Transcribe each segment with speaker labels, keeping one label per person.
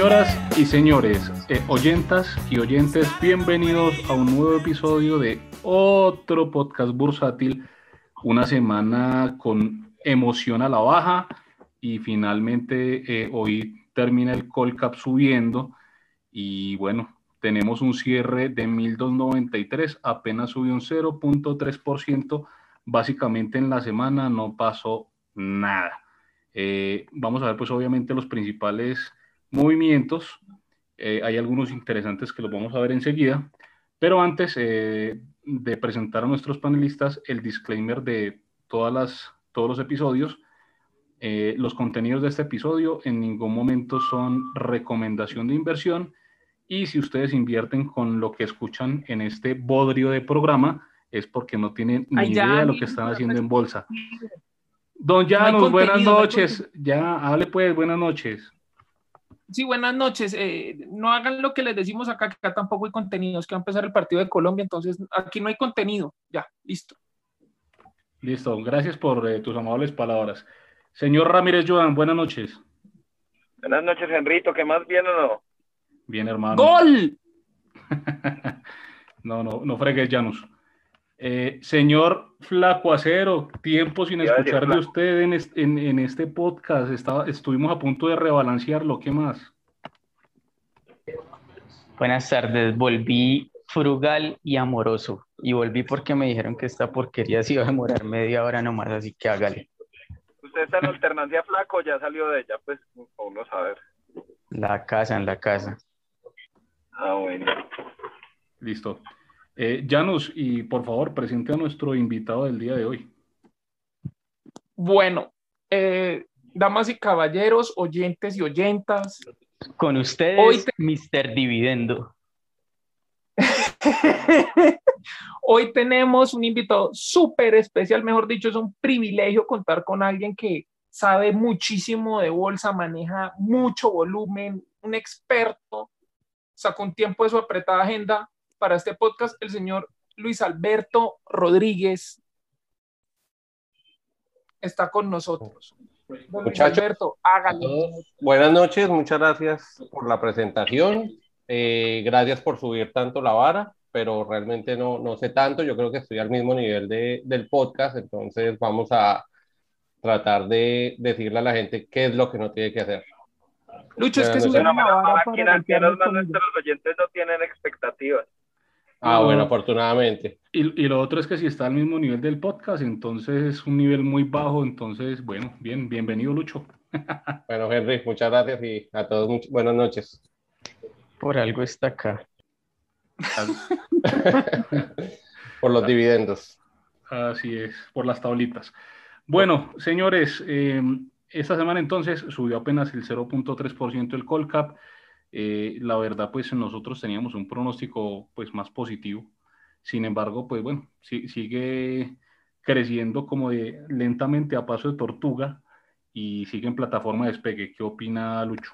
Speaker 1: Señoras y señores, eh, oyentas y oyentes, bienvenidos a un nuevo episodio de otro podcast bursátil. Una semana con emoción a la baja y finalmente eh, hoy termina el Colcap subiendo y bueno, tenemos un cierre de 1293, apenas subió un 0.3%, básicamente en la semana no pasó nada. Eh, vamos a ver pues obviamente los principales movimientos, eh, hay algunos interesantes que los vamos a ver enseguida, pero antes eh, de presentar a nuestros panelistas, el disclaimer de todas las, todos los episodios, los contenidos de este episodio en ningún momento son recomendación de inversión, y si ustedes invierten con lo que escuchan en este bodrio de programa, es porque no tienen ni idea de lo que están haciendo en bolsa. Don Janus, buenas noches. ya, hable pues, buenas noches.
Speaker 2: Sí, buenas noches. Eh, no hagan lo que les decimos acá, que acá tampoco hay contenido. Es que va a empezar el partido de Colombia, entonces aquí no hay contenido. Ya, listo.
Speaker 1: Listo, gracias por eh, tus amables palabras. Señor Ramírez Joan, buenas noches.
Speaker 3: Buenas noches, Henrito. ¿Qué más bien o no?
Speaker 1: Bien, hermano.
Speaker 2: ¡Gol!
Speaker 1: no, no, no fregues, Janus. Eh, señor Flaco Acero, tiempo sin escuchar de usted en, este podcast. Estaba, estuvimos a punto de rebalancearlo. ¿Qué más?
Speaker 4: Buenas tardes. Volví frugal y amoroso. Y volví porque me dijeron que esta porquería se iba a demorar media hora nomás, así que hágale.
Speaker 3: ¿Usted está en alternancia flaco ya salió de ella? Pues a saber.
Speaker 4: La casa, en la casa.
Speaker 3: Ah, bueno.
Speaker 1: Listo. Eh, Janus, y por favor, presente a nuestro invitado del día de hoy.
Speaker 2: Bueno, eh, damas y caballeros, oyentes y oyentas.
Speaker 4: Con ustedes, hoy Mr. Dividendo.
Speaker 2: hoy tenemos un invitado súper especial, mejor dicho, es un privilegio contar con alguien que sabe muchísimo de bolsa, maneja mucho volumen, un experto sacó un tiempo de su apretada agenda para este podcast, el señor Luis Alberto Rodríguez está con nosotros.
Speaker 5: Muchachos, Buenas noches, muchas gracias por la presentación. Eh, gracias por subir tanto la vara, pero realmente no, no sé tanto. Yo creo que estoy al mismo nivel de, del podcast, entonces vamos a tratar de decirle a la gente qué es lo que no tiene que hacer.
Speaker 2: Lucho, es que es una
Speaker 3: nuestros oyentes no tienen expectativas.
Speaker 5: Ah, bueno, afortunadamente.
Speaker 1: Y, y, lo otro es que si está al mismo nivel del podcast, entonces es un nivel muy bajo, entonces, bueno, bien, bienvenido Lucho.
Speaker 5: bueno, Henry, muchas gracias y a todos buenas noches.
Speaker 4: Por algo está acá.
Speaker 5: por los dividendos.
Speaker 1: Así es, por las tablitas. Bueno, señores, eh, esta semana entonces subió apenas el 0.3% el Colcap. Eh, la verdad, pues nosotros teníamos un pronóstico pues más positivo. Sin embargo, pues bueno, sigue creciendo como de lentamente a paso de tortuga y sigue en plataforma de despegue. ¿Qué opina Lucho?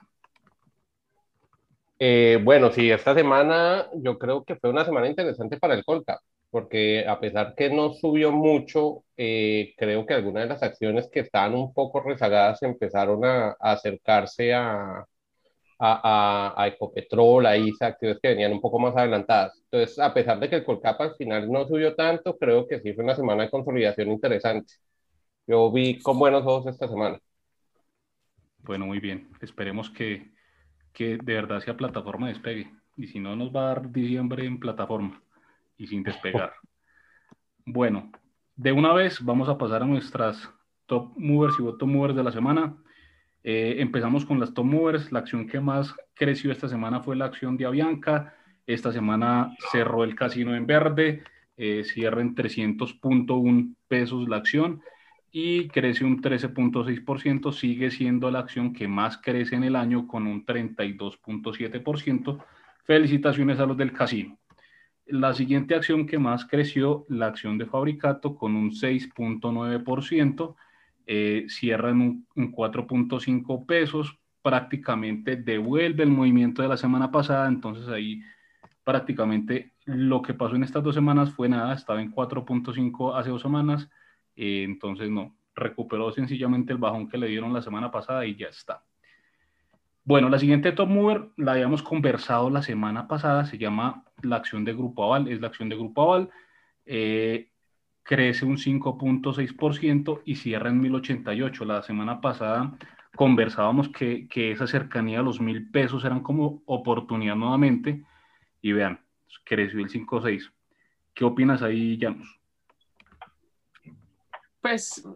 Speaker 5: Eh, bueno, sí, esta semana yo creo que fue una semana interesante para el Colcap porque a pesar que no subió mucho, eh, creo que algunas de las acciones que estaban un poco rezagadas empezaron a, acercarse a, a, a, Ecopetrol, a ISA, acciones que venían un poco más adelantadas. Entonces, a pesar de que el Colcap al final no subió tanto, creo que sí fue una semana de consolidación interesante. Yo vi con buenos ojos esta semana.
Speaker 1: Bueno, muy bien. Esperemos que, que de verdad sea plataforma despegue. Y si no, nos va a dar diciembre en plataforma y sin despegar. Bueno, de una vez vamos a pasar a nuestras top movers y bottom movers de la semana. Eh, empezamos con las top movers. La acción que más creció esta semana fue la acción de Avianca. Esta semana cerró el casino en verde, eh, cierra en 300.1 pesos la acción y crece un 13.6%. Sigue siendo la acción que más crece en el año con un 32.7%. Felicitaciones a los del casino. La siguiente acción que más creció, la acción de Fabricato, con un 6.9%, eh, cierra en un, 4.5 pesos, prácticamente devuelve el movimiento de la semana pasada, entonces ahí prácticamente lo que pasó en estas dos semanas fue nada, estaba en 4.5 hace dos semanas, eh, entonces no, recuperó sencillamente el bajón que le dieron la semana pasada y ya está. Bueno, la siguiente top mover la habíamos conversado la semana pasada, se llama la acción de Grupo Aval, es la acción de Grupo Aval, eh, crece un 5.6% y cierra en 1088. La semana pasada conversábamos que, que esa cercanía a los mil pesos eran como oportunidad nuevamente y vean, creció el 5.6. ¿Qué opinas ahí, Janus?
Speaker 2: Pues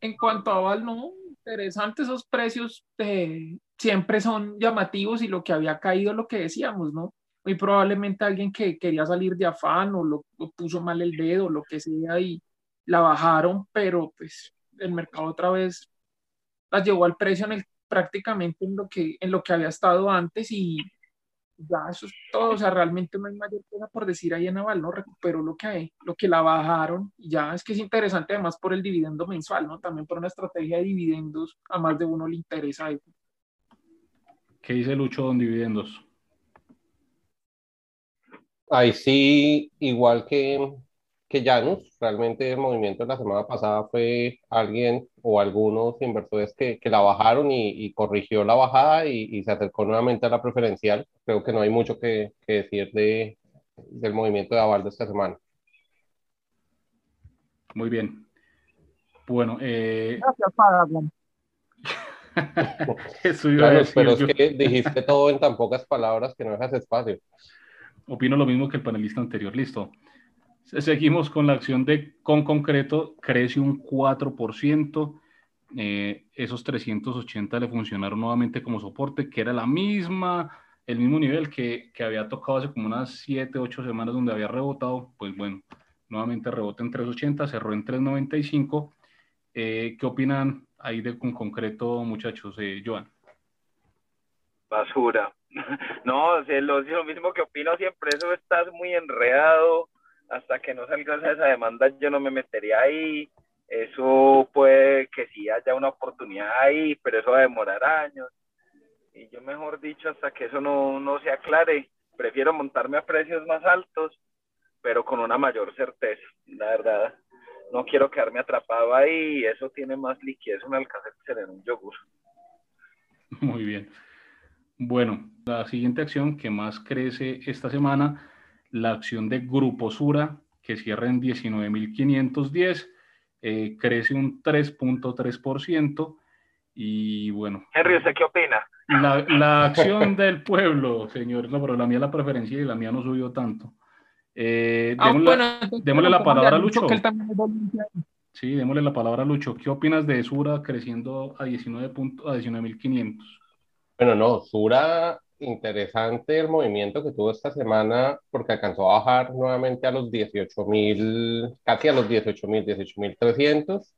Speaker 2: en cuanto a Aval, no, interesante esos precios eh, siempre son llamativos y lo que había caído, lo que decíamos, ¿no? Muy probablemente alguien que quería salir de afán o lo, puso mal el dedo, lo que sea, y la bajaron, pero pues el mercado otra vez la llevó al precio en el, prácticamente en lo, que, en lo que había estado antes y ya eso es todo, o sea, realmente no hay mayor cosa por decir ahí en Naval, ¿no? Recuperó lo que hay, lo que la bajaron, y ya es que es interesante además por el dividendo mensual, ¿no? También por una estrategia de dividendos, a más de uno le interesa eso.
Speaker 1: ¿Qué dice Lucho con dividendos?
Speaker 5: Ahí sí, igual que, que Janus, realmente el movimiento de la semana pasada fue alguien o algunos inversores que, que la bajaron y, corrigió la bajada y, se acercó nuevamente a la preferencial. Creo que no hay mucho que, que decir de, del movimiento de aval de esta semana.
Speaker 1: Muy bien. Bueno, eh...
Speaker 2: gracias, Pablo.
Speaker 5: pero es que dijiste todo en tan pocas palabras que no dejas espacio.
Speaker 1: Opino lo mismo que el panelista anterior. Listo. Seguimos con la acción de con concreto, crece un 4%. Eh, esos 380 le funcionaron nuevamente como soporte, que era la misma, el mismo nivel que, que había tocado hace como unas 7, 8 semanas donde había rebotado. Pues bueno, nuevamente rebota en 380, cerró en 395. Eh, ¿Qué opinan ahí de con concreto, muchachos? Eh, Joan.
Speaker 3: Basura. No, lo, mismo que opino siempre, eso estás muy enredado hasta que no salga esa demanda yo no me metería ahí. Eso puede que sí haya una oportunidad ahí, pero eso va a demorar años. Y yo mejor dicho, hasta que eso no, no se aclare, prefiero montarme a precios más altos, pero con una mayor certeza, la verdad. No quiero quedarme atrapado ahí, eso tiene más liquidez un alcance en un yogur.
Speaker 1: Muy bien. Bueno, la siguiente acción que más crece esta semana la acción de Grupo Sura, que cierra en 19.510, eh, crece un 3.3%. Y bueno.
Speaker 3: Henry, ¿usted qué opina?
Speaker 1: La, la acción del pueblo, señores, no, pero la mía es la preferencia y la mía no subió tanto. Eh, ah, démosle, la palabra a Lucho. Sí, démosle la palabra a Lucho. ¿Qué opinas de Sura creciendo a 19.000 a 19.500?
Speaker 5: Bueno, no, Sura interesante el movimiento que tuvo esta semana porque alcanzó a bajar nuevamente a los 18 mil, casi a los 18 mil, 18 mil 300.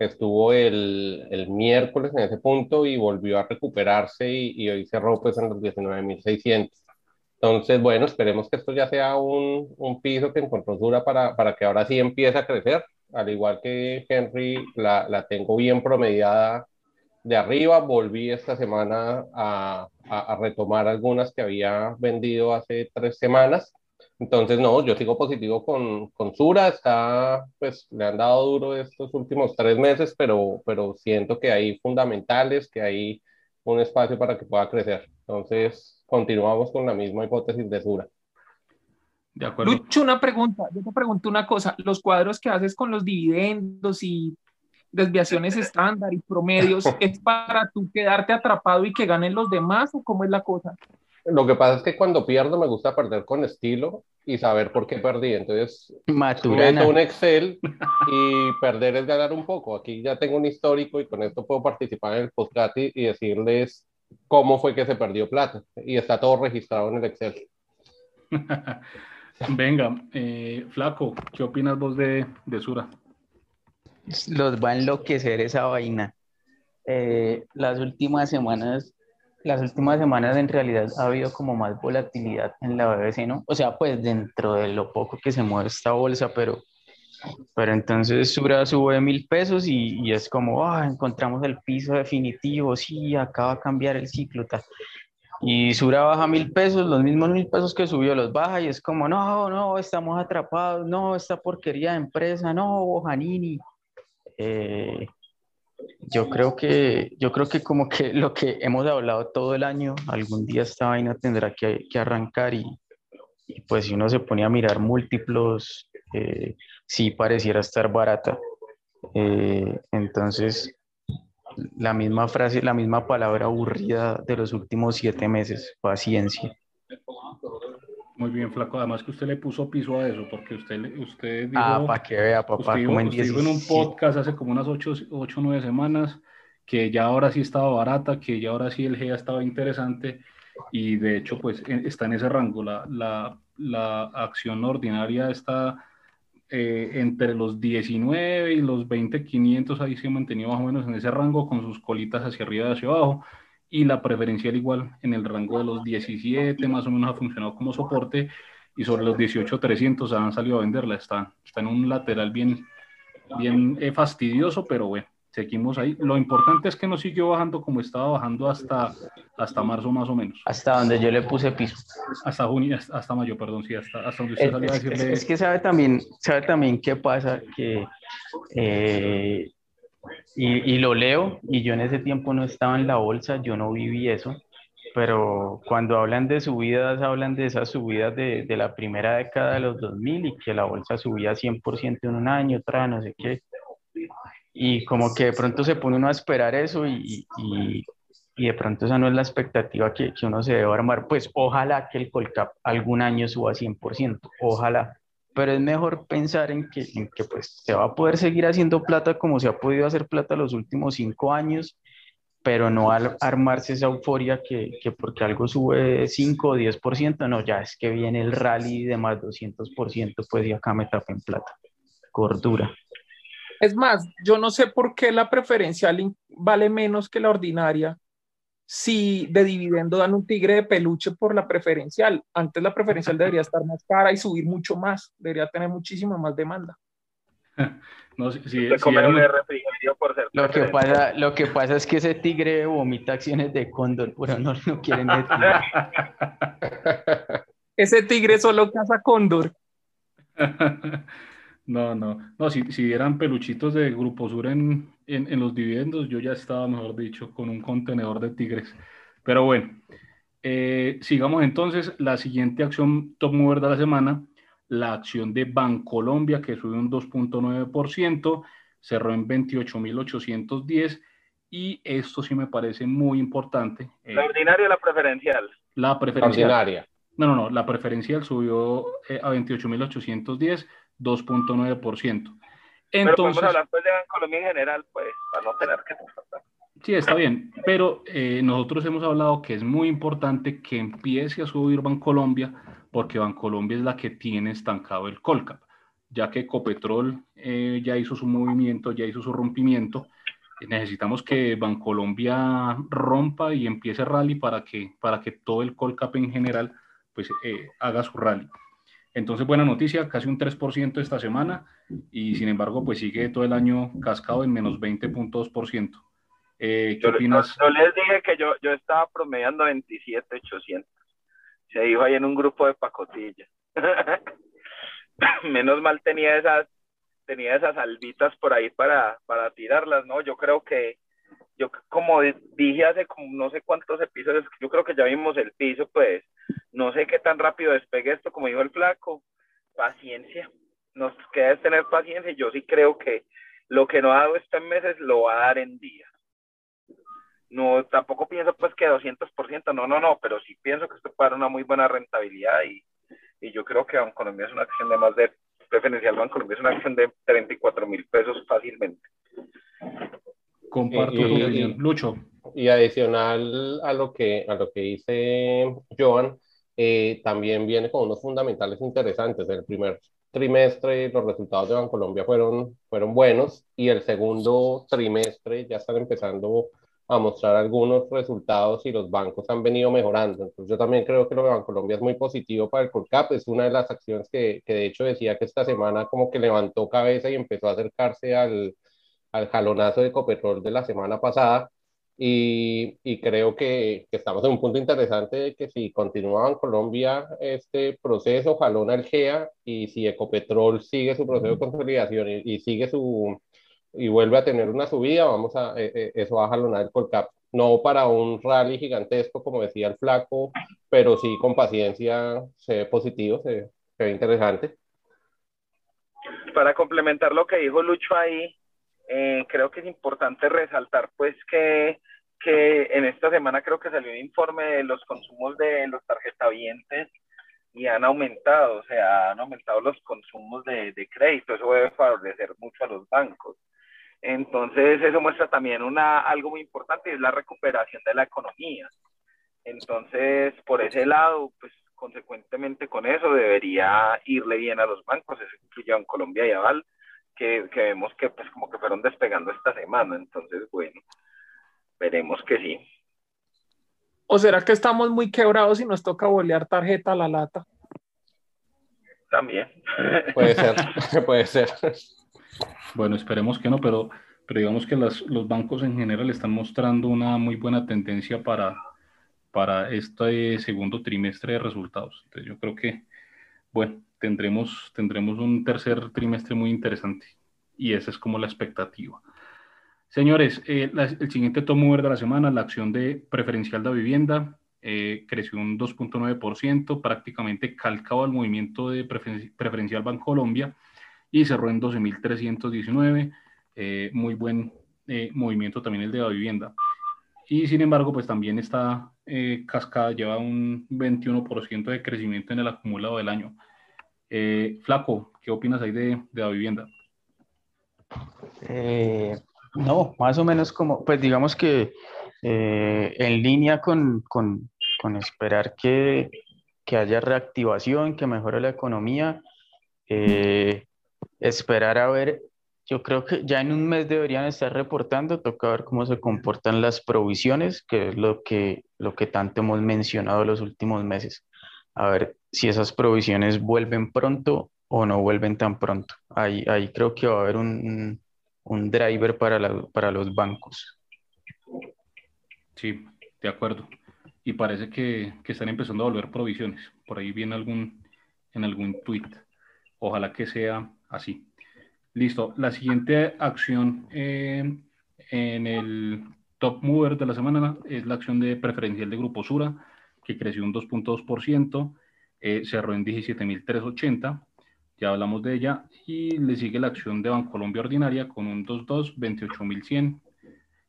Speaker 5: Estuvo el, el, miércoles en ese punto y volvió a recuperarse y, y hoy cerró pues en los 19 mil 600. Entonces, bueno, esperemos que esto ya sea un, un piso que encontró dura para, para que ahora sí empiece a crecer. Al igual que Henry, la, la tengo bien promediada de arriba. Volví esta semana a, a, retomar algunas que había vendido hace tres semanas. Entonces, no, yo sigo positivo con, con Sura, está, pues le han dado duro estos últimos tres meses, pero, pero siento que hay fundamentales, que hay un espacio para que pueda crecer. Entonces, continuamos con la misma hipótesis de Sura.
Speaker 2: De acuerdo. Lucho, una pregunta. Yo te pregunto una cosa. Los cuadros que haces con los dividendos y desviaciones estándar y promedios, ¿es para tú quedarte atrapado y que ganen los demás o cómo es la cosa?
Speaker 5: Lo que pasa es que cuando pierdo me gusta perder con estilo y saber por qué perdí. Entonces, meto un Excel y perder es ganar un poco. Aquí ya tengo un histórico y con esto puedo participar en el podcast y, decirles cómo fue que se perdió plata. Y está todo registrado en el Excel.
Speaker 1: Venga, eh, Flaco, ¿qué opinas vos de, de Sura?
Speaker 4: Los va a enloquecer esa vaina. Eh, las últimas semanas, las últimas semanas en realidad ha habido como más volatilidad en la BBC, ¿no? O sea, pues dentro de lo poco que se mueve esta bolsa, pero, pero entonces Sura sube mil pesos y, y es como, ah, encontramos el piso definitivo, sí, acaba de cambiar el ciclo, tal. Y Sura baja mil pesos, los mismos mil pesos que subió los baja y es como, no, no, estamos atrapados, no, esta porquería de empresa, no, Bojanini. Eh, Yo creo que, yo creo que como que lo que hemos hablado todo el año, algún día esta vaina tendrá que, que arrancar y, pues si uno se pone a mirar múltiplos, eh, sí pareciera estar barata. Eh, entonces, la misma frase, la misma palabra aburrida de los últimos siete meses, paciencia.
Speaker 1: Muy bien, Flaco. Además que usted le puso piso a eso, porque usted, usted
Speaker 4: dijo... Ah, para que vea, papá,
Speaker 1: usted, como en, en un podcast hace como unas ocho o nueve semanas que ya ahora sí estaba barata, que ya ahora sí el GEA estaba interesante y de hecho pues está en ese rango. La, la, la acción ordinaria está eh, entre los 19 y los 20.500, ahí se ha mantenido más o menos en ese rango con sus colitas hacia arriba y hacia abajo y la preferencial igual en el rango de los 17, más o menos ha funcionado como soporte y sobre los 18.300 han salido a venderla, está, está en un lateral bien, bien eh, fastidioso, pero bueno, seguimos ahí. Lo importante es que no siguió bajando como estaba bajando hasta, hasta marzo más o menos.
Speaker 4: Hasta donde yo le puse piso.
Speaker 1: Hasta junio, hasta mayo, perdón, sí, hasta, hasta donde usted salió a decirle...
Speaker 4: Es, que sabe también, sabe también qué pasa, que eh, y, lo leo, y yo en ese tiempo no estaba en la bolsa, yo no viví eso, pero cuando hablan de subidas, hablan de esas subidas de, de la primera década de los 2000 y que la bolsa subía 100% en un año, otra, no sé qué. Y como que de pronto se pone uno a esperar eso y, y, y de pronto esa no es la expectativa que, que uno se debe armar. Pues ojalá que el Colcap algún año suba 100%, ojalá pero es mejor pensar en que, en que pues se va a poder seguir haciendo plata como se ha podido hacer plata los últimos cinco años, pero no al armarse esa euforia que, que porque algo sube 5 o 10%, no, ya es que viene el rally de más 200%, pues y acá me tapé en plata. Cordura.
Speaker 2: Es más, yo no sé por qué la preferencial vale menos que la ordinaria si de dividendo dan un tigre de peluche por la preferencial. Antes la preferencial debería estar más cara y subir mucho más, debería tener muchísima más demanda.
Speaker 3: No, si, si, por ser
Speaker 4: lo que pasa Lo que pasa es que ese tigre vomita acciones de cóndor, pero no, no quieren
Speaker 2: Ese tigre solo caza cóndor.
Speaker 1: No, no, no, si, si dieran peluchitos de Grupo Sur en, en, los dividendos, yo ya estaba, mejor dicho, con un contenedor de tigres. Pero bueno, eh, sigamos entonces. La siguiente acción top mover de la semana, la acción de Bancolombia, que subió un 2.9%, cerró en 28.810 y esto sí me parece muy importante.
Speaker 3: Eh, ¿La ordinaria o la preferencial?
Speaker 1: La preferencial. No, no, no, la preferencial subió eh, a 28.810 2.9%.
Speaker 3: Entonces, pero podemos hablar pues de Bancolombia en general, pues, para no tener que
Speaker 1: Sí, está bien, pero eh, nosotros hemos hablado que es muy importante que empiece a subir Bancolombia, porque Bancolombia es la que tiene estancado el Colcap, ya que Ecopetrol eh, ya hizo su movimiento, ya hizo su rompimiento, necesitamos que Bancolombia rompa y empiece rally para que, para que todo el Colcap en general pues eh, haga su rally. Entonces, buena noticia, casi un 3% esta semana y sin embargo, pues sigue todo el año cascado en menos 20.2%. Eh, ¿Qué yo, opinas?
Speaker 3: Yo, les dije que yo, yo estaba promediando 27.800. Se dijo ahí en un grupo de pacotillas. Menos mal tenía esas, tenía esas albitas por ahí para, para tirarlas, ¿no? Yo creo que, yo como dije hace como no sé cuántos episodios, yo creo que ya vimos el piso, pues no sé qué tan rápido despegue esto, como dijo el flaco, paciencia, nos queda tener paciencia, yo sí creo que lo que no ha dado este meses lo va a dar en días. No, tampoco pienso pues que 200%, no, no, no, pero sí pienso que esto puede dar una muy buena rentabilidad y, y yo creo que Colombia es una acción de más de, preferencial Colombia es una acción de 34 mil pesos fácilmente.
Speaker 1: Comparto tu opinión. Lucho.
Speaker 5: Y adicional a lo que, a lo que dice Joan, eh, también viene con unos fundamentales interesantes. El primer trimestre los resultados de Bancolombia fueron, fueron buenos y el segundo trimestre ya están empezando a mostrar algunos resultados y los bancos han venido mejorando. Entonces yo también creo que lo de Bancolombia es muy positivo para el Colcap. Es una de las acciones que, que de hecho decía que esta semana como que levantó cabeza y empezó a acercarse al, al jalonazo de Copetrol de la semana pasada. Y, y creo que, que, estamos en un punto interesante de que si continúa en Colombia este proceso, jalona el GEA, y si Ecopetrol sigue su proceso de consolidación y, sigue su, y vuelve a tener una subida, vamos a, eh, eh, eso va a jalonar el Colcap. No para un rally gigantesco, como decía el flaco, pero sí con paciencia se ve positivo, se, se ve interesante.
Speaker 3: Para complementar lo que dijo Lucho ahí, eh, creo que es importante resaltar pues que, que en esta semana creo que salió un informe de los consumos de los tarjetavientes y han aumentado, o sea, han aumentado los consumos de, de crédito, eso debe favorecer mucho a los bancos. Entonces, eso muestra también una, algo muy importante, es la recuperación de la economía. Entonces, por ese lado, pues consecuentemente con eso debería irle bien a los bancos, eso incluye a Colombia y a Val, que, que, vemos que pues como que fueron despegando esta semana. Entonces, bueno, veremos que sí.
Speaker 2: ¿O será que estamos muy quebrados y nos toca bolear tarjeta a la lata?
Speaker 3: También.
Speaker 5: Puede ser, puede ser.
Speaker 1: Bueno, esperemos que no, pero, pero digamos que las, los bancos en general están mostrando una muy buena tendencia para, para este segundo trimestre de resultados. Entonces yo creo que, bueno, tendremos, tendremos un tercer trimestre muy interesante y esa es como la expectativa. Señores, eh, el siguiente tomo verde de la semana, la acción de preferencial de vivienda, eh, creció un 2.9%, prácticamente calcado al movimiento de prefer preferencial Bancolombia y cerró en 12.319, eh, muy buen movimiento también el de la vivienda. Y sin embargo, pues también está eh, cascada, lleva un 21% de crecimiento en el acumulado del año. Flaco, ¿qué opinas ahí de, de la vivienda?
Speaker 4: no, más o menos como, pues digamos que en línea con, con, con esperar que, que, haya reactivación, que mejore la economía. Eh, esperar a ver, yo creo que ya en un mes deberían estar reportando, toca ver cómo se comportan las provisiones, que es lo que, lo que tanto hemos mencionado los últimos meses. A ver si esas provisiones vuelven pronto o no vuelven tan pronto. Ahí, ahí creo que va a haber un, un driver para, la, para los bancos.
Speaker 1: Sí, de acuerdo. Y parece que, que, están empezando a volver provisiones. Por ahí viene algún, en algún tweet. Ojalá que sea así. Listo. La siguiente acción eh, en el top mover de la semana es la acción de preferencial de Grupo Sura, que creció un 2.2%, eh, cerró en 17.380, ya hablamos de ella, y le sigue la acción de Bancolombia Ordinaria con un 2.2, 28.100.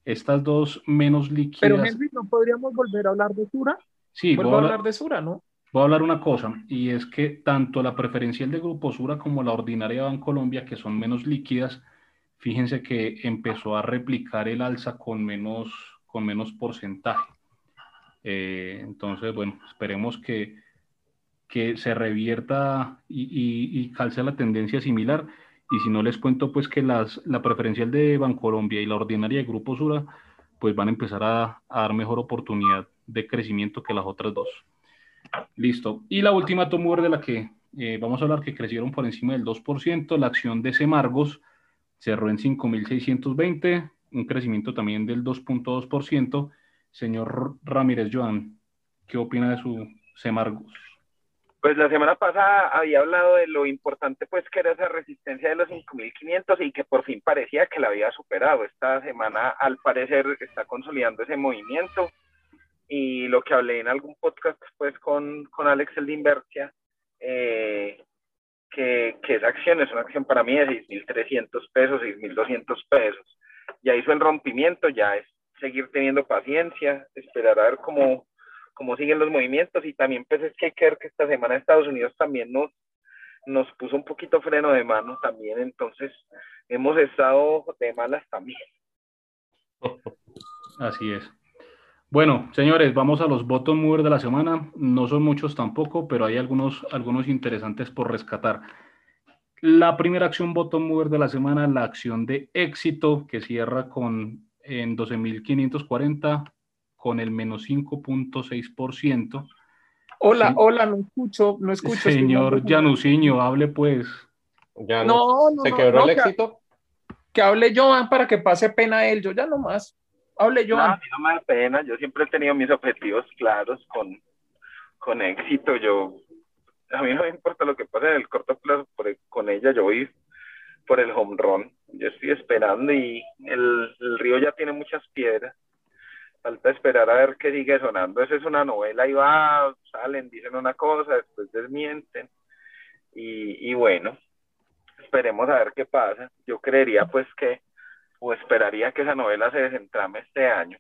Speaker 1: Estas dos menos líquidas.
Speaker 2: Pero Henry, ¿no podríamos volver a hablar de Sura?
Speaker 1: Sí,
Speaker 2: Vuelvo a hablar de Sura, ¿no?
Speaker 1: A hablar una cosa, y es que tanto la preferencial de Grupo Sura como la ordinaria Bancolombia, que son menos líquidas, fíjense que empezó a replicar el alza con menos, con menos porcentaje. Eh, entonces, bueno, esperemos que, que se revierta y, y, y, calce la tendencia similar. Y si no les cuento, pues que las, la preferencial de Bancolombia y la ordinaria de Grupo Sura, pues van a empezar a, a dar mejor oportunidad de crecimiento que las otras dos. Listo. Y la última tomo de la que eh, vamos a hablar, que crecieron por encima del 2%, la acción de Semargos cerró en 5.620, un crecimiento también del 2.2%. Señor Ramírez Joan, ¿qué opina de su Semargos?
Speaker 3: Pues la semana pasada había hablado de lo importante pues que era esa resistencia de los 5.500 y que por fin parecía que la había superado. Esta semana al parecer está consolidando ese movimiento y lo que hablé en algún podcast pues con, con Alex el de Inversia, eh, que, que, esa acción es una acción para mí de 6.300 pesos, 6.200 pesos. Ya hizo el rompimiento, ya es seguir teniendo paciencia, esperar a ver cómo, cómo siguen los movimientos y también pues es que hay que ver que esta semana Estados Unidos también nos, nos puso un poquito freno de mano también, entonces hemos estado de malas también.
Speaker 1: Así es. Bueno, señores, vamos a los bottom movers de la semana. No son muchos tampoco, pero hay algunos, algunos interesantes por rescatar. La primera acción bottom mover de la semana, la acción de éxito, que cierra con en 12.540 con el menos 5.6%.
Speaker 2: Hola, sí. hola, no escucho, no escucho.
Speaker 1: Señor Januciño, hable pues.
Speaker 5: Ya no, no ¿Se quebró no, el éxito?
Speaker 2: Que, que hable Joan para que pase pena a él, yo ya no más. Hable, Joan.
Speaker 3: No, a mí no me da pena, yo siempre he tenido mis objetivos claros con, con éxito. Yo, a mí no me importa lo que pase en el corto plazo, por, con ella yo voy por el home run. yo estoy esperando y el, el río ya tiene muchas piedras. Falta esperar a ver qué sigue sonando. Esa es una novela y va, salen, dicen una cosa, después desmienten. Y, y bueno, esperemos a ver qué pasa. Yo creería pues que, o esperaría que esa novela se desentrame este año.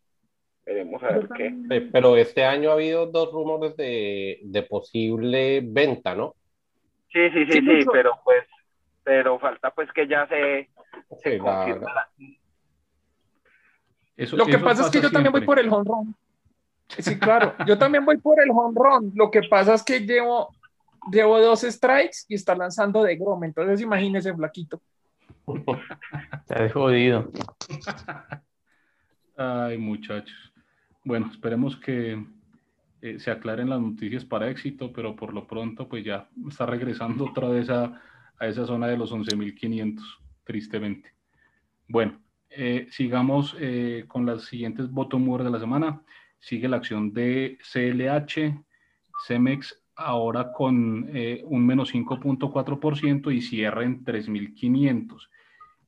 Speaker 3: Veremos a ver qué.
Speaker 5: Pero este año ha habido dos rumores de, de posible venta, ¿no?
Speaker 3: Sí, sí, sí,
Speaker 2: Sí, mucho.
Speaker 3: pero pues, pero falta pues que ya se, se
Speaker 5: Sí, la-
Speaker 3: confirme la-
Speaker 1: Eso-
Speaker 2: Lo que
Speaker 1: eso
Speaker 2: pasa es que yo también voy por el home run. Sí, claro, yo también voy por el home run. Lo que pasa es que llevo, llevo dos strikes y está lanzando de Grom. Entonces imagínese, flaquito.
Speaker 4: Está jodido.
Speaker 1: Ay, muchachos. Bueno, esperemos que eh, se aclaren las noticias para éxito, pero por lo pronto, pues ya está regresando otra vez a, a esa zona de los 11.500, tristemente. Bueno, eh, sigamos eh, con las siguientes bottom word de la semana. Sigue la acción de CLH, Cemex ahora con eh, un menos 5.4% y cierra en 3.500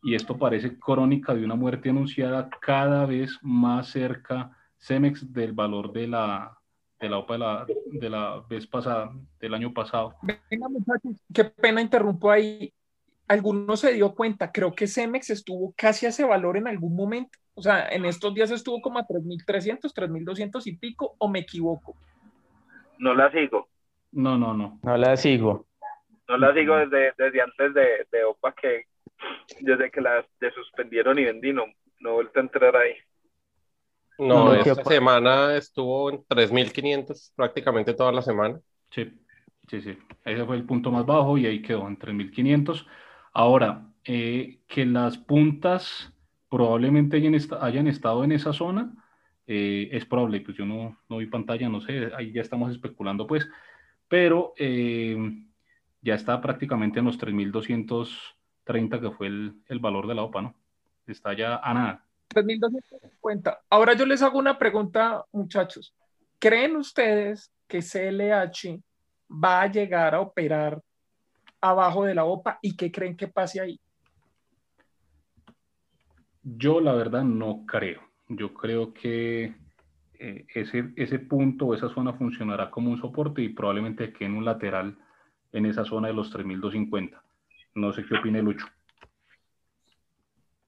Speaker 1: y esto parece crónica de una muerte anunciada cada vez más cerca Cemex del valor de la de la OPA de la, de la vez pasada, del año pasado.
Speaker 2: Venga, muchachos, qué pena interrumpo ahí. Alguno se dio cuenta, creo que Cemex estuvo casi a ese valor en algún momento. O sea, en estos días estuvo como a 3.300, 3.200 y pico, o me equivoco.
Speaker 3: No la sigo,
Speaker 1: No, no, no.
Speaker 4: No la sigo.
Speaker 3: no la sigo desde, desde antes de, de OPA que desde que la de suspendieron y vendí, no, no he vuelto a entrar ahí.
Speaker 5: No,
Speaker 4: No,
Speaker 5: esta
Speaker 4: que-
Speaker 5: semana estuvo en 3.500 prácticamente toda la semana.
Speaker 1: Sí, sí, sí. Ese fue el punto más bajo y ahí quedó en 3.500. Ahora, eh, que las puntas probablemente hayan, est- hayan estado en esa zona, eh, es probable, pues yo no, no vi pantalla, no sé, ahí ya estamos especulando pues, pero eh, ya está prácticamente en los 3.230 que fue el, el valor de la OPA, ¿no? Está ya a nada.
Speaker 2: 3.250. Ahora yo les hago una pregunta, muchachos. ¿Creen ustedes que CLH va a llegar a operar abajo de la OPA y qué creen que pase ahí?
Speaker 1: Yo la verdad no creo. Yo creo que eh, ese, ese punto o esa zona funcionará como un soporte y probablemente quede en un lateral en esa zona de los 3.250. No sé qué opine Lucho.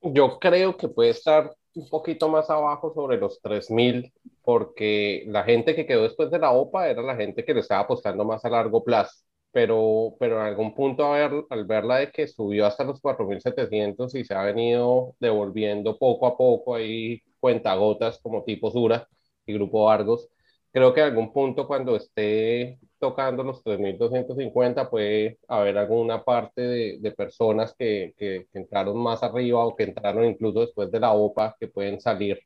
Speaker 5: Yo creo que puede estar un poquito más abajo sobre los 3000, porque la gente que quedó después de la OPA era la gente que le estaba apostando más a largo plazo. Pero, pero en algún punto, ver, al verla de que subió hasta los 4700 y se ha venido devolviendo poco a poco ahí cuentagotas como tipo Sura y Grupo Argos, creo que en algún punto cuando esté tocando los 3.250 puede haber alguna parte de, de personas que, que, que, entraron más arriba o que entraron incluso después de la OPA que pueden salir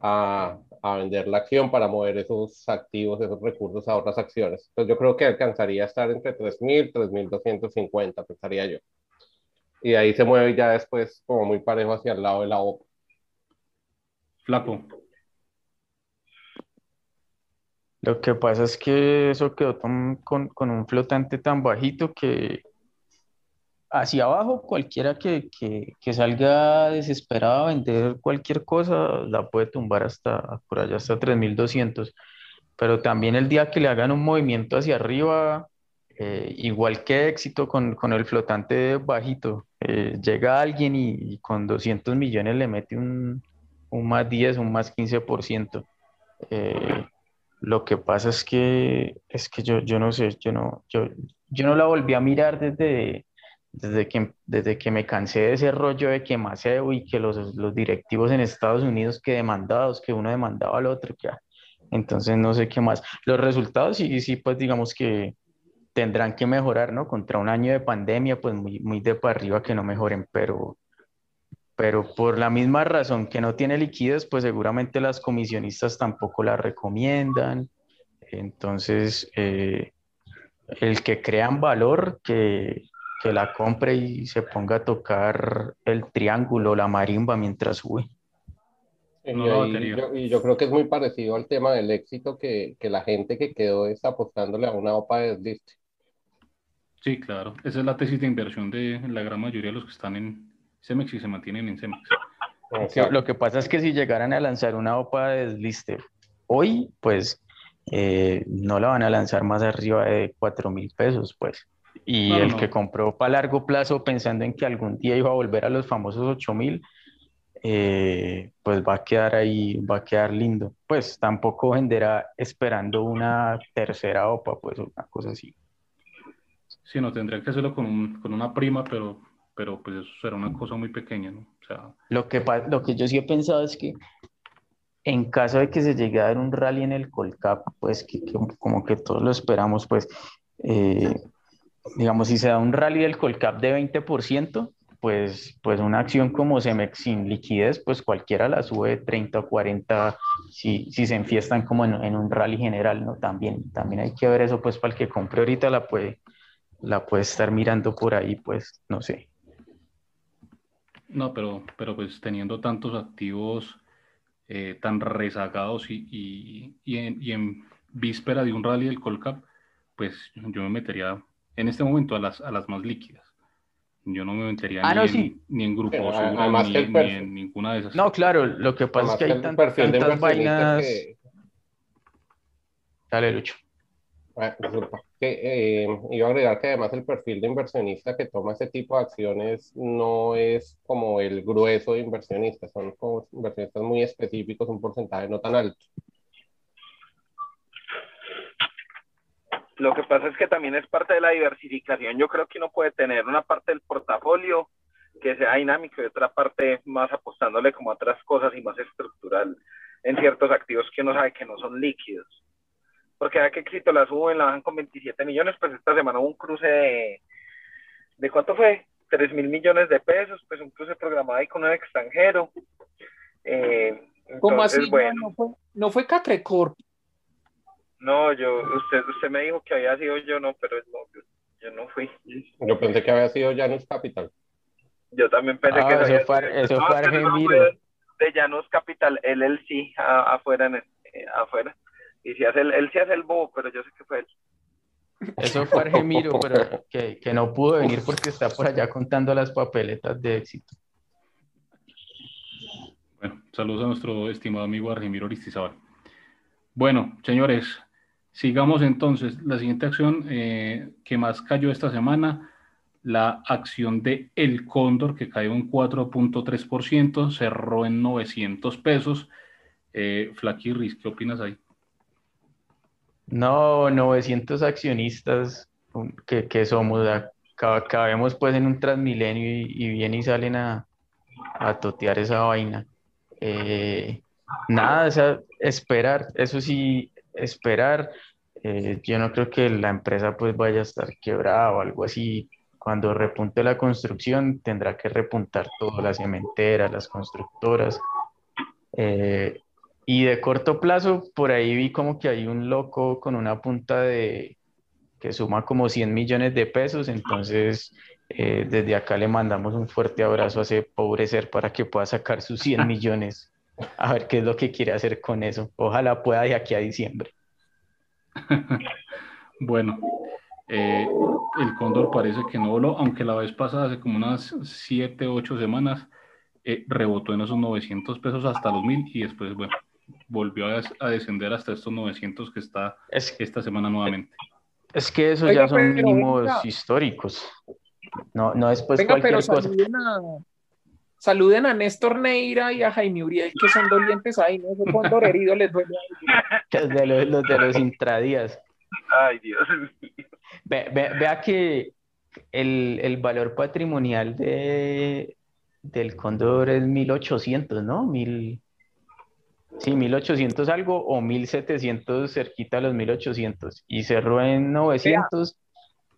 Speaker 5: a, a, vender la acción para mover esos activos, esos recursos a otras acciones. Entonces yo creo que alcanzaría a estar entre 3.000 y 3.250, pensaría yo. Y ahí se mueve ya después como muy parejo hacia el lado de la OPA.
Speaker 1: Flaco.
Speaker 4: Lo que pasa es que eso quedó con, con, un flotante tan bajito que hacia abajo cualquiera que, que, que, salga desesperado a vender cualquier cosa la puede tumbar hasta por allá hasta 3200. Pero también el día que le hagan un movimiento hacia arriba, eh, igual que éxito con, con el flotante bajito, eh, llega alguien y, y, con 200 millones le mete un, un más 10, un más 15%. Eh, lo que pasa es que, es que yo, yo no sé, yo no, yo, yo no la volví a mirar desde, desde, que, desde que me cansé de ese rollo de que Maceo y que los, los directivos en Estados Unidos que demandados, que uno demandaba al otro, que, entonces no sé qué más. Los resultados sí, sí, pues digamos que tendrán que mejorar, ¿no? Contra un año de pandemia, pues muy, muy de para arriba que no mejoren, pero, pero por la misma razón que no tiene liquidez, pues seguramente las comisionistas tampoco la recomiendan. Entonces, eh, el que crean valor, que, que, la compre y se ponga a tocar el triángulo, la marimba mientras sube.
Speaker 5: Y, no, y, yo, y, yo, creo que es muy parecido al tema del éxito que, que la gente que quedó es apostándole a una OPA de desliste.
Speaker 1: Sí, claro. Esa es la tesis de inversión de la gran mayoría de los que están en Cemex y se mantienen en Cemex.
Speaker 4: Lo que pasa es que si llegaran a lanzar una OPA de deslister hoy, pues eh, no la van a lanzar más arriba de 4 mil pesos, pues. Y el que compró para largo plazo pensando en que algún día iba a volver a los famosos 8 mil, eh, pues va a quedar ahí, va a quedar lindo. Pues tampoco venderá esperando una tercera OPA, pues una cosa así.
Speaker 1: Sí, no, tendría que hacerlo con, con una prima, pero, pero pues eso será una cosa muy pequeña, ¿no?
Speaker 4: Lo, que, lo que yo sí he pensado es que en caso de que se llegue a dar un rally en el Colcap, pues que, como que todos lo esperamos, pues eh, digamos, si se da un rally del Colcap de 20%, pues, pues una acción como Cemex sin liquidez, pues cualquiera la sube 30 o 40 si, si se enfiestan como en, en, un rally general, ¿no? También, también hay que ver eso, pues para el que compre ahorita la puede, la puede estar mirando por ahí, pues no sé.
Speaker 1: No, pero, pero pues teniendo tantos activos eh, tan rezagados y, y, y, en, y, en, víspera de un rally del Colcap, pues yo me metería en este momento a las, a las más líquidas. Yo no me metería
Speaker 4: ah,
Speaker 1: ni,
Speaker 4: no,
Speaker 1: en,
Speaker 4: sí.
Speaker 1: ni, en, Grupo
Speaker 5: Pero,
Speaker 1: ni, ni en ninguna de esas.
Speaker 4: No, claro, lo que pasa es que hay tan- tantas vainas.
Speaker 5: que-
Speaker 4: Dale, Lucho.
Speaker 5: Ah, disculpa. Que, eh, iba a agregar que además el perfil de inversionista que toma este tipo de acciones no es como el grueso de inversionistas, son como inversionistas muy específicos, un porcentaje no tan alto.
Speaker 3: Lo que pasa es que también es parte de la diversificación. Yo creo que uno puede tener una parte del portafolio que sea dinámico y otra parte más apostándole como a otras cosas y más estructural en ciertos activos que uno sabe que no son líquidos. Porque ya que éxito la suben, la bajan con 27 millones, pues esta semana hubo un cruce de, ¿de cuánto fue? 3 mil millones de pesos, pues un cruce programado ahí con un extranjero. Eh,
Speaker 2: ¿Cómo
Speaker 3: entonces,
Speaker 2: así?
Speaker 3: Bueno,
Speaker 2: No, fue, no fue Catrecorp.
Speaker 3: no, yo, usted, usted me dijo que había sido yo, no, pero no, yo, yo no fui.
Speaker 5: Yo pensé que había sido Janus Capital.
Speaker 3: Yo también pensé
Speaker 4: Ah,
Speaker 3: que
Speaker 4: eso
Speaker 3: había
Speaker 4: fue-
Speaker 3: sido-
Speaker 4: eso
Speaker 3: No,
Speaker 4: fue
Speaker 3: es que no
Speaker 4: Argemiro.
Speaker 3: fue De Llanos Capital, él, él sí, a- afuera, en el- eh, afuera. Y si hace el, él sí hace el bobo, pero yo sé que fue él.
Speaker 4: Eso fue Argemiro, pero que, que no pudo venir porque está por allá contando las papeletas de éxito.
Speaker 1: Bueno, saludos a nuestro estimado amigo Argemiro Aristizábal. Bueno, señores, sigamos entonces. La siguiente acción eh, que más cayó esta semana, la acción de El Cóndor, que cayó un 4.3%, cerró en 900 pesos. Eh, Flaquirris, ¿qué opinas ahí?
Speaker 4: No, 900 accionistas que, que somos, cabemos pues en un transmilenio y, y vienen y salen a, a totear esa vaina. Eh, nada, o sea, esperar, eso sí, esperar. Eh, yo no creo que la empresa pues vaya a estar quebrada o algo así. Cuando repunte la construcción, tendrá que repuntar todo, las cementeras, las constructoras. Eh, y de corto plazo, por ahí vi como que hay un loco con una punta de que suma como 100 millones de pesos. Entonces, eh, desde acá le mandamos un fuerte abrazo a ese pobre ser para que pueda sacar sus 100 millones. A ver qué es lo que quiere hacer con eso. Ojalá pueda de aquí a diciembre.
Speaker 1: Bueno, eh, el Cóndor parece que no voló, aunque la vez pasada, hace como unas 7, 8 semanas, eh, rebotó en esos 900 pesos hasta los 1000 y después, bueno, volvió a, des- a descender hasta estos 900 que está
Speaker 4: Es,
Speaker 1: esta semana nuevamente.
Speaker 4: es que eso
Speaker 2: Oiga,
Speaker 4: ya son
Speaker 2: pero
Speaker 4: mínimos
Speaker 2: venga.
Speaker 4: históricos. No, no es pues
Speaker 2: Venga, pero
Speaker 4: cualquier cosa.
Speaker 2: saluden a, saluden a Néstor Neira y a Jaime Uriel, que son dolientes ahí, ¿no? Ese cóndor herido les duele.
Speaker 4: Los de los, los de los intradías.
Speaker 3: Ay, Dios.
Speaker 4: Ve- ve- vea que el, el valor patrimonial de, del cóndor es 1800, ¿no? Mil, sí, 1800 algo o 1700 cerquita a los 1800 y cerró en 900.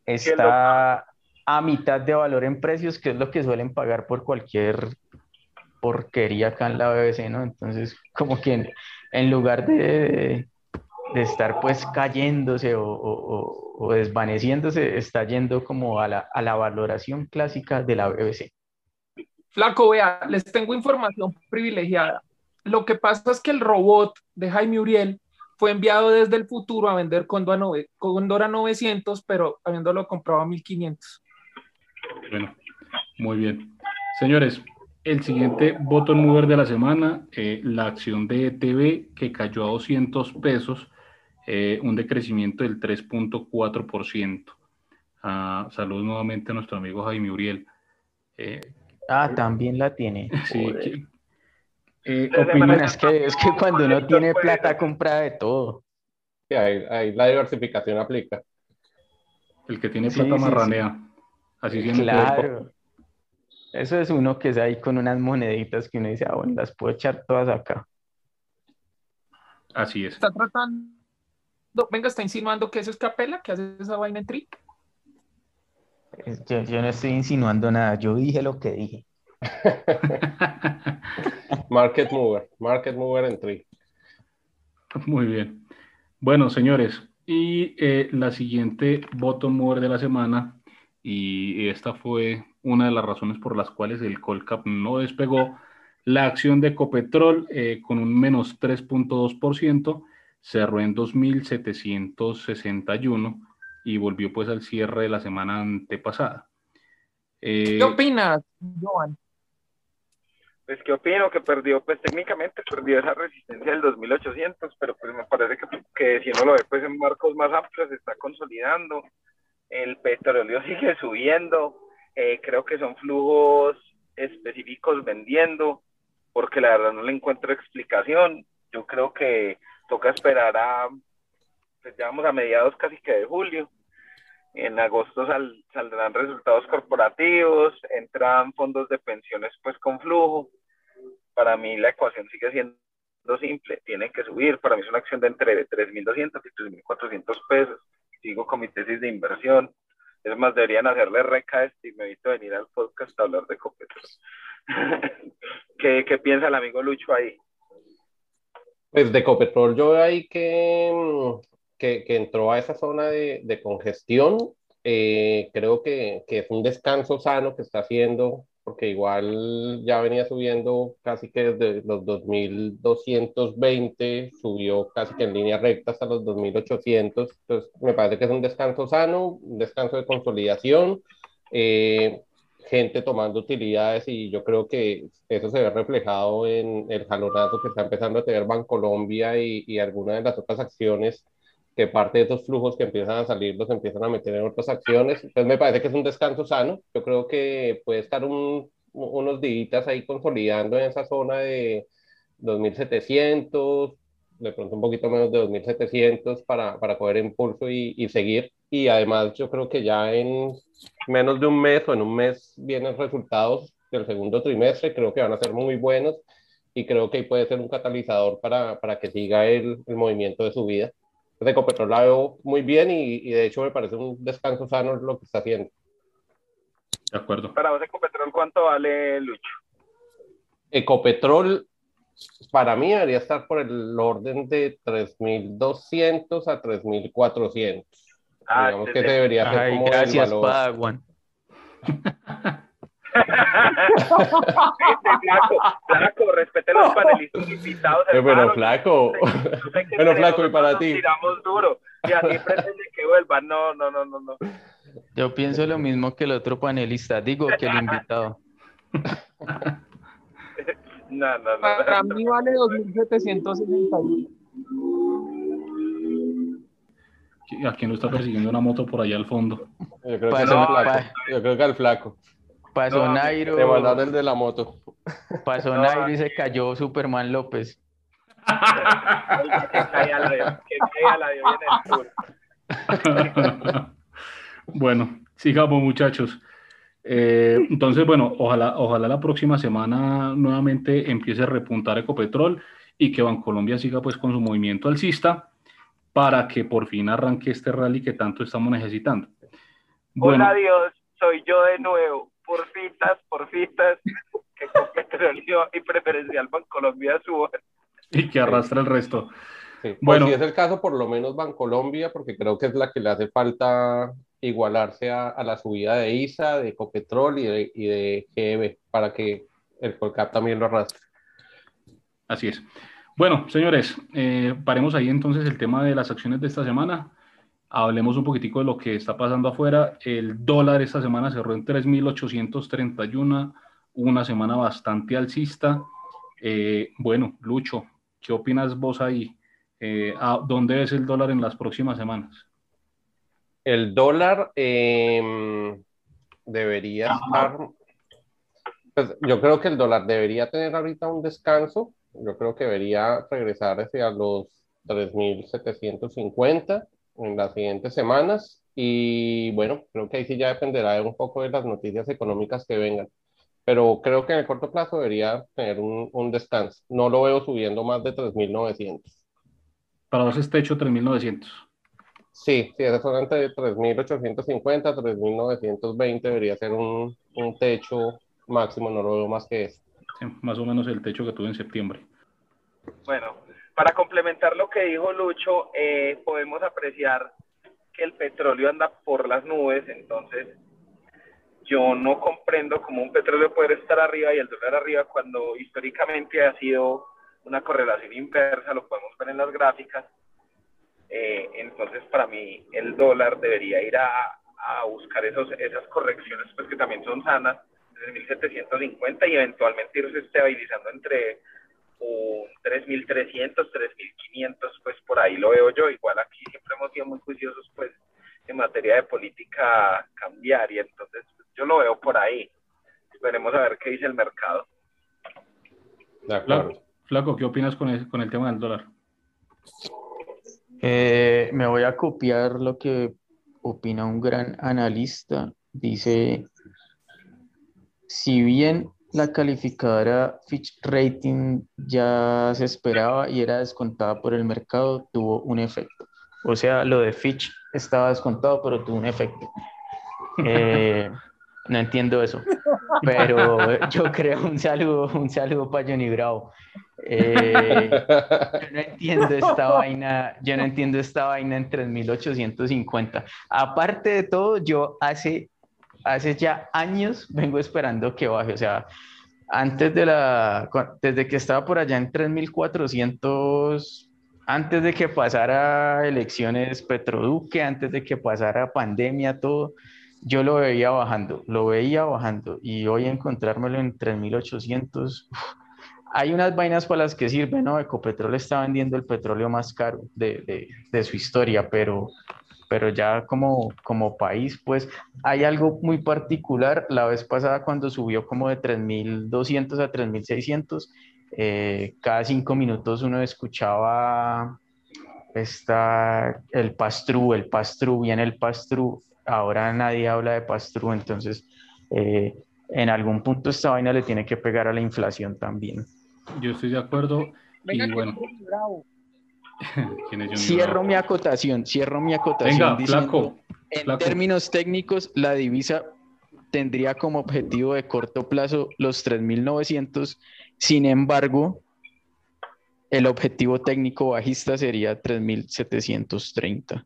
Speaker 4: Está a mitad de valor en precios, que es lo que suelen pagar por cualquier porquería acá en la BBC, ¿no? Entonces, como que en, en lugar de, de estar pues cayéndose o, o- o- o desvaneciéndose, está yendo como a la, a la valoración clásica de la BBC.
Speaker 2: Flaco, vea, les tengo información privilegiada. Lo que pasa es que el robot de Jaime Uriel fue enviado desde el futuro a vender Cóndor a, nove- Cóndor a 900, pero habiéndolo comprado a 1500.
Speaker 1: Bueno, muy bien. Señores, el siguiente botón mover de la semana, eh, la acción de ETV que cayó a 200 pesos, eh, un decrecimiento del 3.4%. Ah, saludos nuevamente a nuestro amigo Jaime Uriel.
Speaker 4: Eh, ah, también la tiene.
Speaker 1: Sí,
Speaker 4: eh, es, que, es que cuando uno tiene plata compra de todo.
Speaker 5: Sí, ahí, la diversificación aplica.
Speaker 1: El que tiene plata marranea. Así siendo
Speaker 4: Claro. Eso es uno que es ahí con unas moneditas que uno dice, ah, bueno, las puedo echar todas acá.
Speaker 1: Así es.
Speaker 2: Está tratando, venga, está insinuando que eso es capela, que hace esa vaina en trick.
Speaker 4: Yo, yo no estoy insinuando nada, yo dije lo que dije.
Speaker 5: market mover, market mover en trick.
Speaker 1: Muy bien. Bueno, señores, y eh, la siguiente bottom mover de la semana, y esta fue una de las razones por las cuales el Colcap no despegó. La acción de Copetrol eh, con un menos 3.2% cerró en 2.761 y volvió pues al cierre de la semana antepasada.
Speaker 2: Eh, ¿Qué opinas, Joan?
Speaker 3: Pues qué opino que perdió, pues técnicamente perdió esa resistencia del 2800, pero pues me parece que, que si uno lo ve pues en marcos más amplios está consolidando, el petróleo sigue subiendo, eh, creo que son flujos específicos vendiendo, porque la verdad no le encuentro explicación. Yo creo que toca esperar a, pues ya vamos a mediados casi que de julio. En agosto saldrán resultados corporativos, entran fondos de pensiones pues con flujo. Para mí la ecuación sigue siendo simple, tiene que subir. Para mí es una acción de entre 3.200 y 3.400 pesos. Sigo con mi tesis de inversión es más, deberían hacerle reca este y me evito venir al podcast a hablar de Copetrol. ¿Qué, ¿Qué, piensa el amigo Lucho ahí?
Speaker 5: Pues de Copetrol yo ahí que, que, que entró a esa zona de, de congestión. Eh, creo que, que, es un descanso sano que está haciendo porque igual ya venía subiendo casi que desde los 2220, subió casi que en línea recta hasta los 2800, entonces me parece que es un descanso sano, un descanso de consolidación, eh, gente tomando utilidades y yo creo que eso se ve reflejado en el jalonazo que está empezando a tener Bancolombia y, y algunas de las otras acciones que parte de esos flujos que empiezan a salir los empiezan a meter en otras acciones. Entonces me parece que es un descanso sano. Yo creo que puede estar un, unos días ahí consolidando en esa zona de 2.700, de pronto un poquito menos de 2.700 para, para coger impulso y, y, seguir. Y además yo creo que ya en menos de un mes o en un mes vienen resultados del segundo trimestre, creo que van a ser muy buenos y creo que puede ser un catalizador para, para que siga el, el movimiento de subida de Ecopetrol la veo muy bien y, y, de hecho me parece un descanso sano lo que está haciendo.
Speaker 1: De acuerdo.
Speaker 3: Para vos Ecopetrol, ¿cuánto vale Lucho?
Speaker 5: Ecopetrol para mí debería estar por el orden de 3.200 a 3.400. Ah, Digamos que debería ser como
Speaker 4: gracias, el valor.
Speaker 3: flaco, flaco, respete los panelistas invitados.
Speaker 5: Pero flaco, bueno, flaco, y para ti.
Speaker 3: Tiramos duro. Y así pretende que vuelva. No, no, no, no, no.
Speaker 4: Yo pienso lo mismo que el otro panelista, digo que el invitado.
Speaker 3: No, no, no.
Speaker 2: Para mí vale 2.761.
Speaker 1: ¿A quién no está persiguiendo una moto por allá al fondo?
Speaker 5: Yo creo, que, no, flaco. Yo creo que al flaco.
Speaker 4: Pasó no, Nairo.
Speaker 5: Te mandaron el de la moto.
Speaker 4: Pasó no, Nairo y se cayó Superman López.
Speaker 3: que caiga la, que caiga la en el
Speaker 1: bueno, sigamos muchachos. Eh, entonces, bueno, ojalá, ojalá la próxima semana nuevamente empiece a repuntar Ecopetrol y que Bancolombia siga pues con su movimiento alcista para que por fin arranque este rally que tanto estamos necesitando.
Speaker 3: Bueno, Hola Dios, soy yo de nuevo porfitas, porfitas, que con petróleo y preferencial Bancolombia suban.
Speaker 1: Y que arrastra el resto.
Speaker 5: Sí. Bueno, si es el caso, por lo menos Bancolombia, porque creo que es la que le hace falta igualarse a, a la subida de ISA, de Copetrol y de, y de GEB, para que el Colcap también lo arrastre.
Speaker 1: Así es. Bueno, señores, eh, paremos ahí entonces el tema de las acciones de esta semana hablemos un poquitico de lo que está pasando afuera. El dólar esta semana cerró en 3.831 una semana bastante alcista. Eh, bueno, Lucho, ¿qué opinas vos ahí? Eh, ¿a ¿Dónde ves el dólar en las próximas semanas?
Speaker 5: El dólar em, debería estar, pues, yo creo que el dólar debería tener ahorita un descanso, yo creo que debería regresar hacia los 3.750 en las siguientes semanas y bueno, creo que ahí sí ya dependerá un poco de las noticias económicas que vengan pero creo que en el corto plazo debería tener un, un descanso. No lo veo subiendo más de 3.900.
Speaker 1: Para vos es techo 3.900.
Speaker 5: Sí, sí, esa zona entre 3.850, 3.920 debería ser un, un, techo máximo, no lo veo más que eso.
Speaker 1: Sí, más o menos el techo que tuve en septiembre.
Speaker 3: Bueno, para complementar lo que dijo Lucho, eh, podemos apreciar que el petróleo anda por las nubes, entonces yo no comprendo cómo un petróleo puede estar arriba y el dólar arriba cuando históricamente ha sido una correlación inversa, lo podemos ver en las gráficas. Eh, entonces, para mí, el dólar debería ir a, a buscar esos, esas correcciones, pues que también son sanas, desde 1750 y eventualmente irse estabilizando entre un 3.300, 3.500, pues por ahí lo veo yo. Igual aquí siempre hemos sido muy juiciosos, pues en materia de política cambiaria, entonces yo lo veo por ahí. Esperemos a ver qué dice el mercado.
Speaker 1: Flaco, ¿qué opinas con el, con el tema del dólar?
Speaker 4: Eh, me voy a copiar lo que opina un gran analista. Dice, si bien la calificadora Fitch Rating ya se esperaba y era descontada por el mercado, tuvo un efecto. O sea, lo de Fitch estaba descontado, pero tuvo un efecto. Eh, no entiendo eso, pero yo creo un saludo, un saludo para Johnny Bravo. Eh, yo no entiendo esta vaina, yo no entiendo esta vaina en 3850. Aparte de todo, yo hace, hace ya años vengo esperando que baje, o sea, antes de la, desde que estaba por allá en 3400, antes de que pasara elecciones Petroduque, antes de que pasara pandemia, todo yo lo veía bajando, lo veía bajando y hoy encontrármelo en 3.800, hay unas vainas para las que sirve, ¿no? Ecopetrol está vendiendo el petróleo más caro de, de, de su historia, pero, pero ya como, como país, pues hay algo muy particular. La vez pasada cuando subió como de 3.200 a 3.600, eh, cada cinco minutos uno escuchaba está el pastrú, el pastrú, viene el pastrú, ahora nadie habla de pastrú, entonces eh, en algún punto esta vaina le tiene que pegar a la inflación también.
Speaker 1: Yo estoy de acuerdo. y bueno.
Speaker 4: cierro mi acotación, cierro mi acotación. diciendo, en términos técnicos, la divisa tendría como objetivo de corto plazo los 3.900, sin embargo, el objetivo técnico bajista sería 3.730.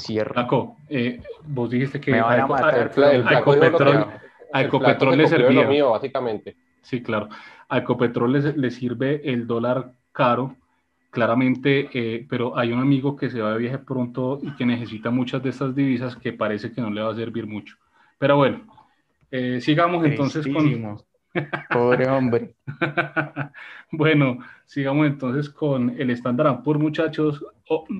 Speaker 1: Cierro. Flaco, eh, vos dijiste que
Speaker 4: Me van a matar.
Speaker 1: Ecopetrol, a Ecopetrol le servía.
Speaker 5: Mío, básicamente.
Speaker 1: Sí, claro. A Ecopetrol le, le sirve el dólar caro, claramente, eh, pero hay un amigo que se va de viaje pronto y que necesita muchas de estas divisas que parece que no le va a servir mucho. Pero bueno, eh, sigamos entonces con...
Speaker 4: Pobre hombre.
Speaker 1: bueno, sigamos entonces con el estándar por muchachos.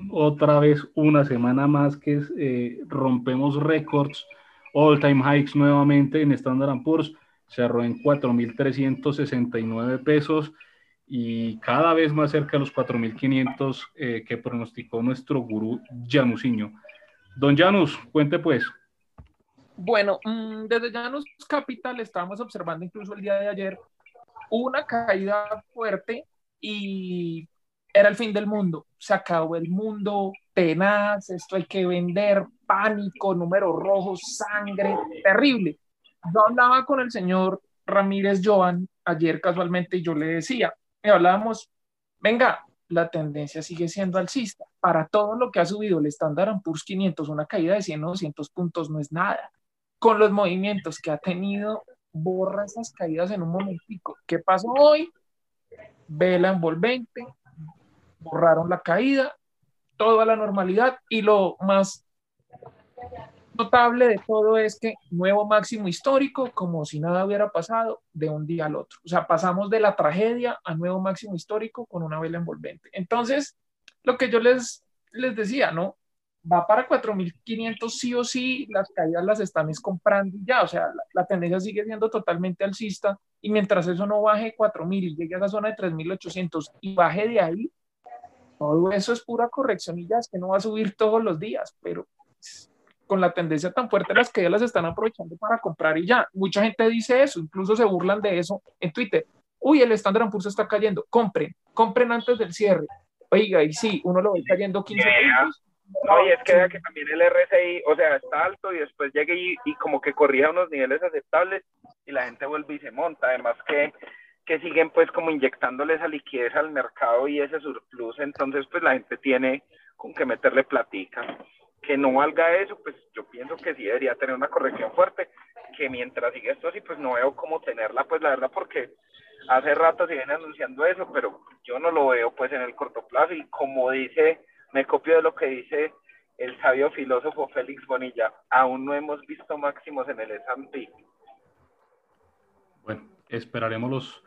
Speaker 1: otra vez una semana más que eh, rompemos récords, all time hikes nuevamente en Standard Poor's. Cerró en 4.369 pesos y cada vez más cerca de los 4.500 eh, que pronosticó nuestro gurú Janusiño. Don Janus, cuente pues.
Speaker 2: Bueno, mm, desde Janus Capital estábamos observando incluso el día de ayer una caída fuerte y era el fin del mundo. Se acabó el mundo tenaz, esto hay que vender, pánico, números rojos, sangre, terrible. Yo hablaba con el señor Ramírez Joan ayer casualmente y yo le decía, me hablábamos, venga, la tendencia sigue siendo alcista. Para todo lo que ha subido el estándar Poor's 500, una caída de 100 o 200 puntos no es nada con los movimientos que ha tenido, borra esas caídas en un momentico. ¿Qué pasó hoy? Vela envolvente, borraron la caída, todo a la normalidad y lo más notable de todo es que nuevo máximo histórico, como si nada hubiera pasado de un día al otro. O sea, pasamos de la tragedia a nuevo máximo histórico con una vela envolvente. Entonces, lo que yo les, les decía, ¿no? Va para 4.500 sí o sí, las caídas las están es comprando ya, o sea, la, la tendencia sigue siendo totalmente alcista y mientras eso no baje 4.000 y llegue a la zona de 3.800 y baje de ahí, todo eso es pura corrección y ya es que no va a subir todos los días, pero con la tendencia tan fuerte las que ya las están aprovechando para comprar y ya. Mucha gente dice eso, incluso se burlan de eso en Twitter. Uy, el Standard Poor's está cayendo, compren, compren antes del cierre. Oiga, y sí, uno lo ve cayendo 15 puntos.
Speaker 3: No, y es que, que también el RSI, o sea, está alto y después llega y, y, como que corrija unos niveles aceptables y la gente vuelve y se monta. Además que, que siguen pues como inyectándole esa liquidez al mercado y ese surplus, entonces pues la gente tiene con que meterle platica que no valga eso, pues yo pienso que sí debería tener una corrección fuerte, que mientras sigue esto así, pues no veo cómo tenerla, pues la verdad, porque hace rato se viene anunciando eso, pero yo no lo veo pues en el corto plazo y como dice, me copio de lo que dice el sabio filósofo Félix Bonilla, aún no hemos visto máximos en el S&P.
Speaker 1: Bueno, esperaremos los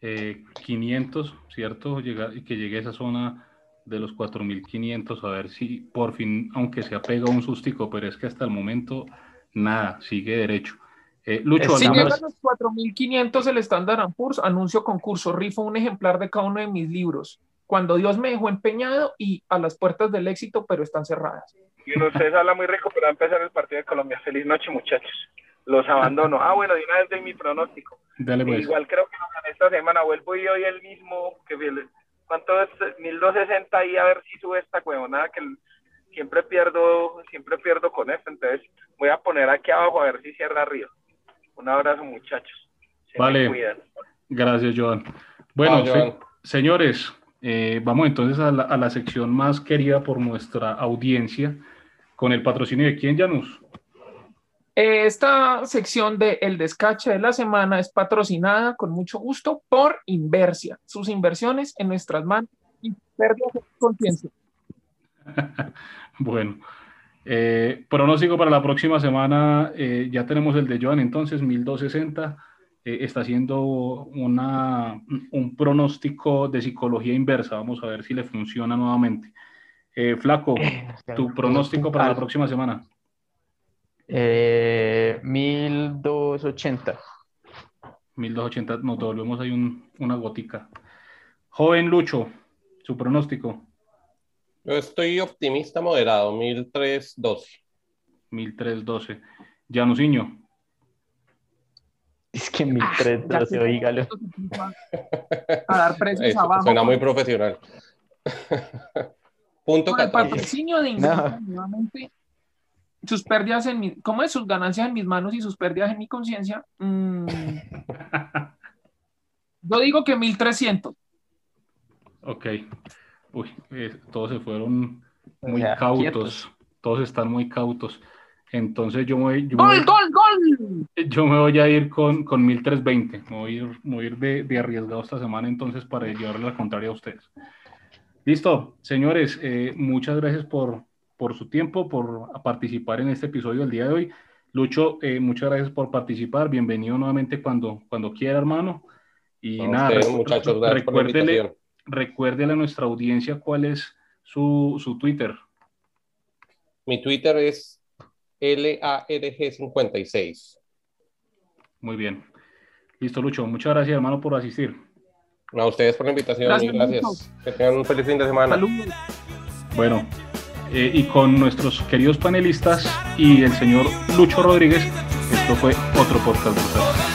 Speaker 1: eh, 500, ¿cierto? Llegar, y que llegue a esa zona de los 4.500, a ver si por fin, aunque se apega un sustico, pero es que hasta el momento nada, sigue derecho. Eh, Lucho,
Speaker 2: si llegan los 4.500 el Standard Poor's, anuncio concurso, rifo un ejemplar de cada uno de mis libros. Cuando Dios me dejó empeñado y a las puertas del éxito, pero están cerradas.
Speaker 3: Y ustedes habla muy rico, pero va a empezar el partido de Colombia. Feliz noche, muchachos. Los abandono. Ah, bueno, de una vez doy mi pronóstico.
Speaker 1: Dale pues.
Speaker 3: Igual creo que esta semana vuelvo y hoy el mismo que ¿Cuánto es? 1260 y a ver si sube esta huevonada que siempre pierdo, siempre pierdo con esto. Entonces voy a poner aquí abajo a ver si cierra arriba. Un abrazo, muchachos.
Speaker 1: Se vale. Gracias, Joan. Bueno, no, Joan. Se señores, eh, vamos entonces a la, a la, sección más querida por nuestra audiencia, con el patrocinio de quién, Janus.
Speaker 2: Esta sección de El Descache de la Semana es patrocinada con mucho gusto por Inversia, sus inversiones en nuestras manos y pérdidas de conciencia.
Speaker 1: bueno, eh, pronóstico para la próxima semana, eh, ya tenemos el de Joan entonces, 1260. Eh, está haciendo una, un pronóstico de psicología inversa. Vamos a ver si le funciona nuevamente. Eh, Flaco, tu pronóstico para la próxima semana.
Speaker 4: Eh, 1280.
Speaker 1: 1280, nos devolvemos ahí un, una gotica. Joven Lucho, su pronóstico.
Speaker 5: Yo estoy optimista moderado, 1312.
Speaker 1: 1312. Janusiño.
Speaker 4: Es que 1312, ah, oígalo.
Speaker 2: A dar precios
Speaker 5: Eso,
Speaker 2: abajo.
Speaker 5: Suena muy profesional. Punto
Speaker 2: Con el
Speaker 5: 14.
Speaker 2: patrocinio de Inversia, nuevamente, sus pérdidas en mi, ¿cómo es? Sus ganancias en mis manos y sus pérdidas en mi conciencia. Mm, yo digo que 1300.
Speaker 1: Ok. Uy, eh, todos se fueron muy
Speaker 4: sea,
Speaker 1: cautos.
Speaker 4: quietos.
Speaker 1: Todos están muy cautos. Entonces yo me voy, yo me
Speaker 2: ¡Gol,
Speaker 1: voy-
Speaker 2: gol, gol!
Speaker 1: yo me voy a ir con, con 1320. Me voy a ir, me voy a ir de, de arriesgado esta semana entonces para llevarle la contraria a ustedes. Listo, señores, eh, muchas gracias por, por su tiempo, por participar en este episodio del día de hoy. Lucho, eh, muchas gracias por participar. Bienvenido nuevamente cuando, cuando quiera, hermano. Y
Speaker 5: A
Speaker 1: nada,
Speaker 5: ustedes, muchachos, gracias por la
Speaker 1: recuérdele, recuérdele a nuestra audiencia cuál es su, su Twitter.
Speaker 5: Mi Twitter es LARG56.
Speaker 1: Muy bien. Listo, Lucho. Muchas gracias, hermano, por asistir.
Speaker 5: A ustedes por la invitación
Speaker 2: Gracias,
Speaker 5: y gracias. Que tengan un feliz fin de semana.
Speaker 2: Saludos.
Speaker 1: Bueno, eh, y con nuestros queridos panelistas y el señor Lucho Rodríguez, esto fue otro podcast brutal.